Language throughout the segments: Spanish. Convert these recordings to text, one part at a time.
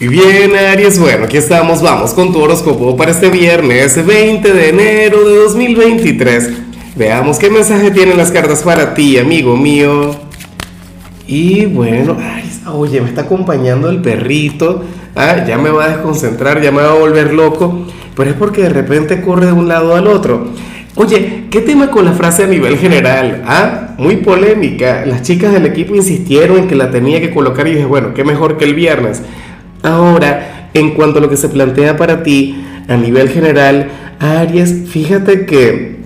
Y bien, Aries, bueno, aquí estamos, vamos con tu horóscopo para este viernes 20 de enero de 2023. Veamos qué mensaje tienen las cartas para ti, amigo mío. Y bueno, Aries, oye, me está acompañando el perrito. Ah, ya me va a desconcentrar, ya me va a volver loco. Pero es porque de repente corre de un lado al otro. Oye, ¿qué tema con la frase a nivel general? Ah, muy polémica. Las chicas del equipo insistieron en que la tenía que colocar y dije, bueno, qué mejor que el viernes. Ahora, en cuanto a lo que se plantea para ti a nivel general, Aries, fíjate que,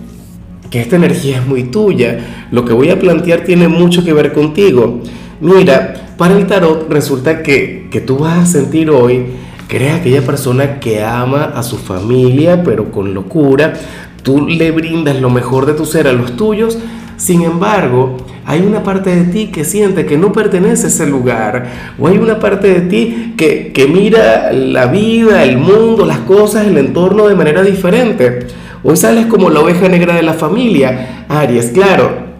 que esta energía es muy tuya. Lo que voy a plantear tiene mucho que ver contigo. Mira, para el tarot resulta que, que tú vas a sentir hoy que eres aquella persona que ama a su familia, pero con locura. Tú le brindas lo mejor de tu ser a los tuyos. Sin embargo, hay una parte de ti que siente que no pertenece a ese lugar, o hay una parte de ti que, que mira la vida, el mundo, las cosas, el entorno de manera diferente. Hoy sales como la oveja negra de la familia, Aries, claro.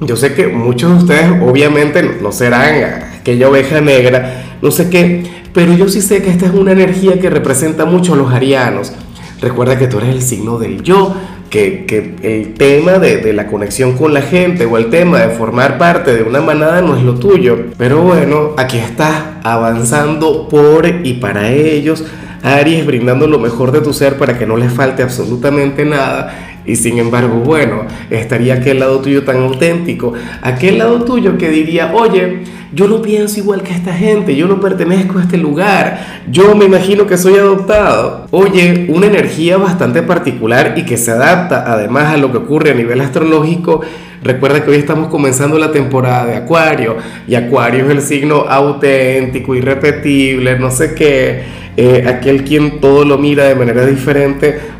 Yo sé que muchos de ustedes obviamente no serán aquella oveja negra, no sé qué, pero yo sí sé que esta es una energía que representa mucho a los arianos. Recuerda que tú eres el signo del yo, que, el tema de, de, la conexión con la gente o el tema de formar parte de una manada no es lo tuyo. Pero bueno, aquí estás avanzando por y para ellos. Aries brindando lo mejor de tu ser para que no les falte absolutamente nada. Y sin embargo, bueno, estaría aquel lado tuyo tan auténtico, aquel lado tuyo que diría, oye, yo no pienso igual que esta gente, yo no pertenezco a este lugar, yo me imagino que soy adoptado. Oye, una energía bastante particular y que se adapta además a lo que ocurre a nivel astrológico. Recuerda que hoy estamos comenzando la temporada de Acuario y Acuario es el signo auténtico, irrepetible, no sé qué eh, aquel quien todo lo mira de manera diferente.